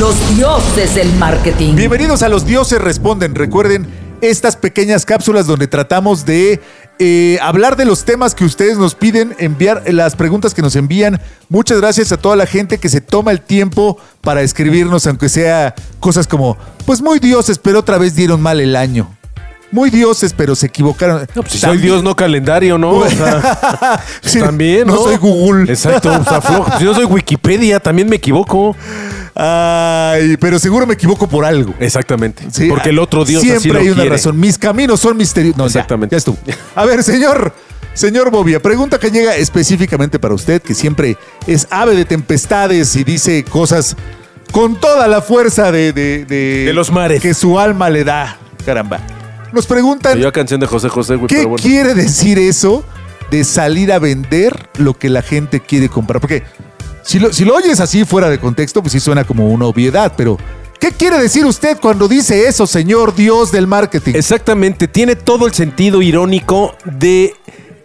Los dioses del marketing. Bienvenidos a Los Dioses Responden. Recuerden estas pequeñas cápsulas donde tratamos de eh, hablar de los temas que ustedes nos piden, enviar las preguntas que nos envían. Muchas gracias a toda la gente que se toma el tiempo para escribirnos, aunque sea cosas como, pues muy dioses, pero otra vez dieron mal el año. Muy dioses, pero se equivocaron. No, pues si soy Dios, no calendario, ¿no? O sea, Sí, también, ¿no? No soy Google. Exacto, o sea, flojo. Si yo soy Wikipedia, también me equivoco. Ay, pero seguro me equivoco por algo. Exactamente. Sí, porque el otro Dios Siempre así lo hay una quiere. razón. Mis caminos son misteriosos. No, ya, Exactamente. Ya, estuvo. A ver, señor. Señor Bobia, pregunta que llega específicamente para usted, que siempre es ave de tempestades y dice cosas con toda la fuerza de, de, de- De los mares. que su alma le da. Caramba. Nos preguntan, Yo canción de José José, güey, ¿qué pero bueno. quiere decir eso de salir a vender lo que la gente quiere comprar? Porque si lo, si lo oyes así fuera de contexto, pues sí suena como una obviedad, pero ¿qué quiere decir usted cuando dice eso, señor Dios del marketing? Exactamente, tiene todo el sentido irónico de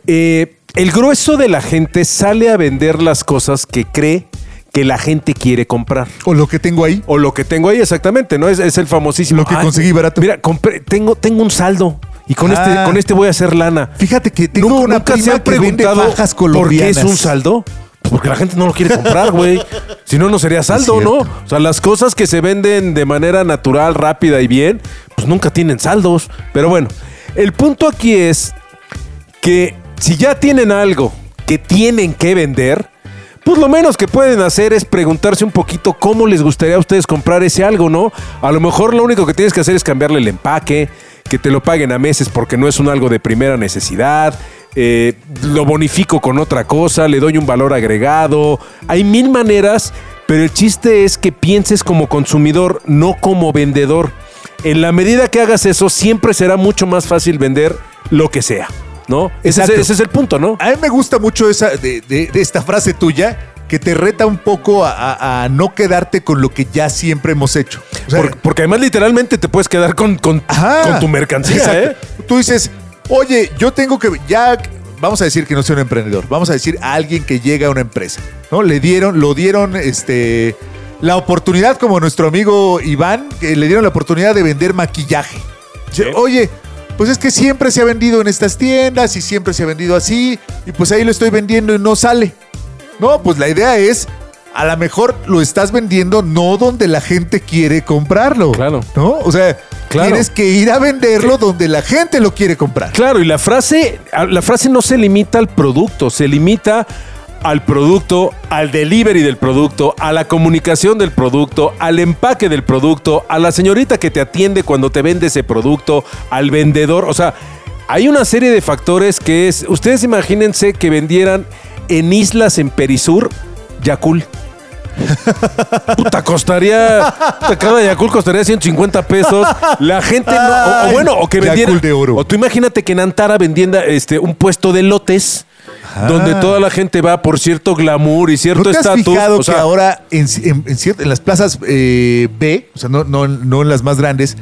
eh, el grueso de la gente sale a vender las cosas que cree que la gente quiere comprar. o lo que tengo ahí. O lo que tengo ahí exactamente, ¿no? Es, es el famosísimo. Lo que conseguí barato. Mira, compré- tengo, tengo un saldo y con, Ah. este, con este voy a hacer lana. Fíjate que tengo Nunca- una nunca se prima han que vende preguntado fajas por qué colombianas. es un saldo. Porque la gente no lo quiere comprar, güey. Si no, no sería saldo, ¿no? O sea, las cosas que se venden de manera natural, rápida y bien, pues nunca tienen saldos. Pero bueno, el punto aquí es que si ya tienen algo que tienen que vender, pues lo menos que pueden hacer es preguntarse un poquito cómo les gustaría a ustedes comprar ese algo, ¿no? A lo mejor lo único que tienes que hacer es cambiarle el empaque, que te lo paguen a meses porque no es un algo de primera necesidad, eh, lo bonifico con otra cosa, le doy un valor agregado. Hay mil maneras, pero el chiste es que pienses como consumidor, no como vendedor. En la medida que hagas eso, siempre será mucho más fácil vender lo que sea, ¿no? Ese es, Exacto. ese es el punto, ¿no? A mí me gusta mucho esa de, de- de esta frase tuya que te reta un poco a, a- a no quedarte con lo que ya siempre hemos hecho. O sea, Por- porque además literalmente te puedes quedar con, con, Ajá. con tu mercancía. ¿eh? Tú dices, oye, yo tengo que, ya, vamos a decir que no soy un emprendedor, vamos a decir a alguien que llega a una empresa, ¿no? Le dieron, lo dieron, este, la oportunidad, como nuestro amigo Iván, que le dieron la oportunidad de vender maquillaje. Oye, pues es que siempre se ha vendido en estas tiendas y siempre se ha vendido así, y pues ahí lo estoy vendiendo y no sale. No, pues la idea es, a lo mejor lo estás vendiendo no donde la gente quiere comprarlo. Claro. ¿No? O sea, Claro. tienes que ir a venderlo donde la gente lo quiere comprar. Claro, y la frase, la frase no se limita al producto, se limita al producto, al delivery del producto, a la comunicación del producto, al empaque del producto, a la señorita que te atiende cuando te vende ese producto, al vendedor. O sea, hay una serie de factores que es. Ustedes imagínense que vendieran en islas en Perisur Yakul. Puta, costaría. puta, Cada Yakul costaría 150 pesos. La gente no. O, o bueno, o que Yakult vendiera. de oro. O tú imagínate que en Antara vendienda este, un puesto de lotes. Donde toda la gente va por cierto glamour y ¿No cierto te has estatus. fijado O sea, que ahora en, en- en las plazas eh, B, o sea, no, no, no en las más grandes,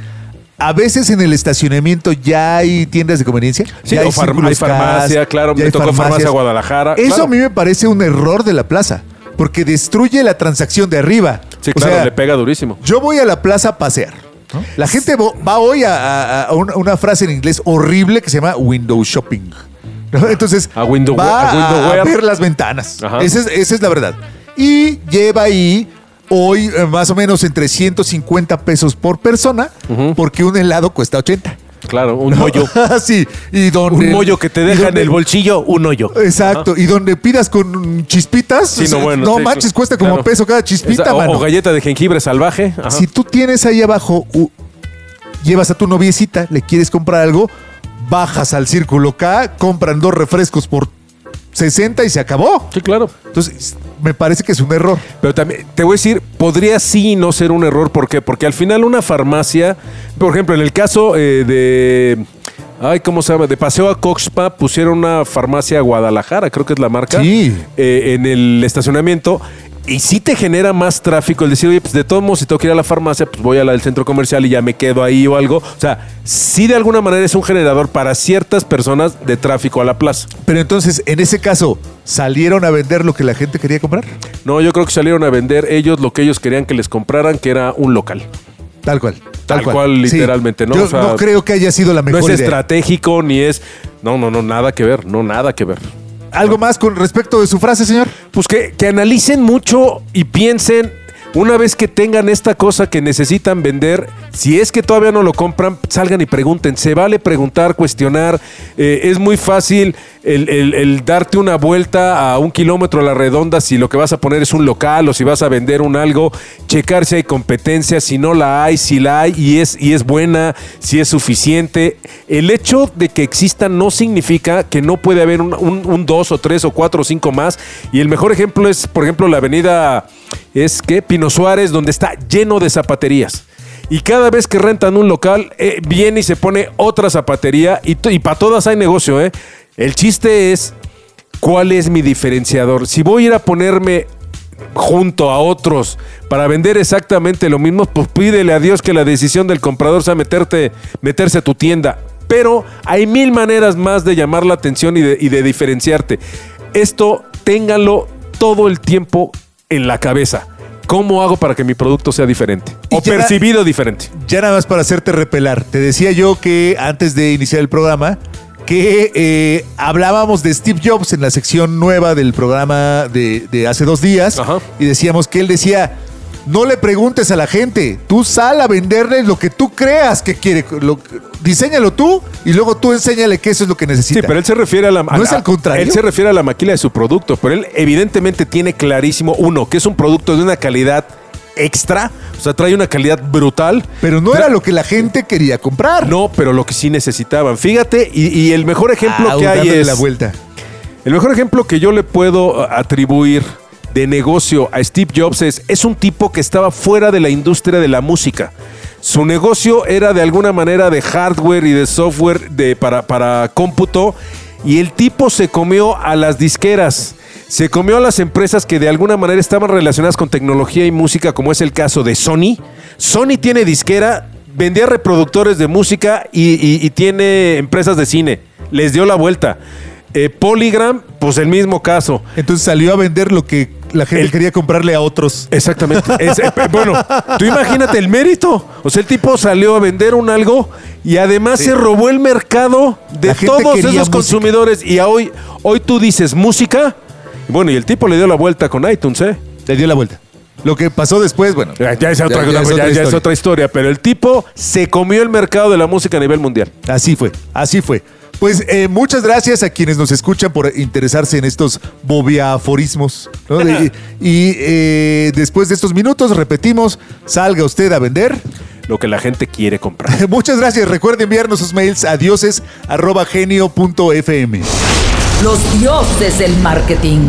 a veces en el estacionamiento ya hay tiendas de conveniencia? Sí, ya o hay farmacia, CAS, claro, ya me hay tocó farmacia farmacias. Guadalajara, Eso claro. a mí me parece un error de la plaza, porque destruye la transacción de arriba. Sí, O claro, sea, le pega durísimo. Yo voy a la plaza a pasear. ¿no? La gente va hoy a, a- a una, frase en inglés horrible que se llama window shopping. ¿no? Entonces, A window va a window a, wear. ver las ventanas. Ajá. Esa es, esa es la verdad. Y lleva ahí hoy eh, más o menos entre 150 pesos por persona, porque un helado cuesta 80. Claro, un mollo. sí, y donde, Un mollo que te deja en el bolsillo, un hoyo. Exacto, y donde pidas con chispitas, Sí, no, bueno, sí, manches, cuesta como claro. peso cada chispita, Esa- o- mano. o, galleta de jengibre salvaje. Ajá. Si tú tienes ahí abajo, llevas a tu noviecita, le quieres comprar algo, bajas al círculo K, compran dos refrescos por 60 y se acabó. Sí, claro. Entonces, me parece que es un error. Pero también, te voy a decir, podría sí no ser un error. ¿Por qué? Porque al final una farmacia, por ejemplo, en el caso eh, de... Ay, ¿cómo se llama? De Paseo a Coxpa pusieron una farmacia Guadalajara, creo que es la marca. Sí. eh, en el estacionamiento. Y sí te genera más tráfico el decir, oye, pues de todos modos, si tengo que ir a la farmacia, pues voy a la del centro comercial y ya me quedo ahí o algo. O sea, sí de alguna manera es un generador para ciertas personas de tráfico a la plaza. Pero entonces, en ese caso, ¿salieron a vender lo que la gente quería comprar? No, yo creo que salieron a vender ellos lo que ellos querían que les compraran, que era un local. Tal cual. Tal cual, literalmente, ¿no? Yo O sea, no creo que haya sido la No mejor es idea. estratégico ni es. No, no, no, nada que ver, no, nada que ver. ¿Algo más con respecto de su frase, señor? Pues que, que analicen mucho y piensen, una vez que tengan esta cosa que necesitan vender, si es que todavía no lo compran, salgan y pregunten. Se vale preguntar, cuestionar. Eh, es muy fácil el, darte una vuelta a un kilómetro a la redonda si lo que vas a poner es un local o si vas a vender un algo, checar si hay competencia, si no la hay, si la hay y es, y es buena, si es suficiente. El hecho de que exista no significa que no puede haber un dos o tres o cuatro o cinco más. Y el mejor ejemplo es, por ejemplo, la avenida es que Pino Suárez, donde está lleno de zapaterías. Y cada vez que rentan un local, eh, viene y se pone otra zapatería y, para todas hay negocio. ¿eh? El chiste es, ¿cuál es mi diferenciador? Si voy a ir a ponerme junto a otros para vender exactamente lo mismo, pues pídele a Dios que la decisión del comprador sea meterte, meterse a tu tienda. Pero hay mil maneras más de llamar la atención y de, y de diferenciarte. Esto ténganlo todo el tiempo en la cabeza. ¿Cómo hago para que mi producto sea diferente? Y O ya- percibido diferente. Ya nada más para hacerte repelar. Te decía yo que antes de iniciar el programa, que eh, hablábamos de Steve Jobs en la sección nueva del programa de, de hace dos días. Ajá. Y decíamos que él decía, no le preguntes a la gente, tú sal a venderle lo que tú creas que quiere. Lo, diseñalo tú y luego tú enséñale que eso es lo que necesita. Sí, pero él se refiere a la. ¿No es al contrario? Él se refiere a la maquila de su producto, pero él evidentemente tiene clarísimo, uno, que es un producto de una calidad extra, o sea, trae una calidad brutal. Pero no era lo que la gente quería comprar. No, pero lo que sí necesitaban. Fíjate, y, y el mejor ejemplo Ah, que hay es. la vuelta. El mejor ejemplo que yo le puedo atribuir de negocio a Steve Jobs es, es un tipo que estaba fuera de la industria de la música. Su negocio era de alguna manera de hardware y de software de, para, para cómputo y el tipo se comió a las disqueras. Se comió a las empresas que de alguna manera estaban relacionadas con tecnología y música, como es el caso de Sony. Sony tiene disquera, vendía reproductores de música y, tiene empresas de cine. Les dio la vuelta. Eh, Polygram, pues el mismo caso. Entonces salió a vender lo que la gente El- quería comprarle a otros. Exactamente. Es- eh, bueno, tú imagínate el mérito. O sea, el tipo salió a vender un algo y además se robó el mercado de todos esos música. consumidores. Y hoy, hoy tú dices música. Bueno, y el tipo le dio la vuelta con iTunes, ¿eh? Le dio la vuelta. Lo que pasó después, bueno. Ya, ya es, otra, ya- ya es otra historia. Pero el tipo se comió el mercado de la música a nivel mundial. Así fue, así fue. Pues eh, muchas gracias a quienes nos escuchan por interesarse en estos bobiaforismos. ¿no? De- y eh, después de estos minutos, repetimos, salga usted a vender. Lo que la gente quiere comprar. Muchas gracias. Recuerde enviarnos sus mails a dioses.genio.fm. Los dioses del marketing.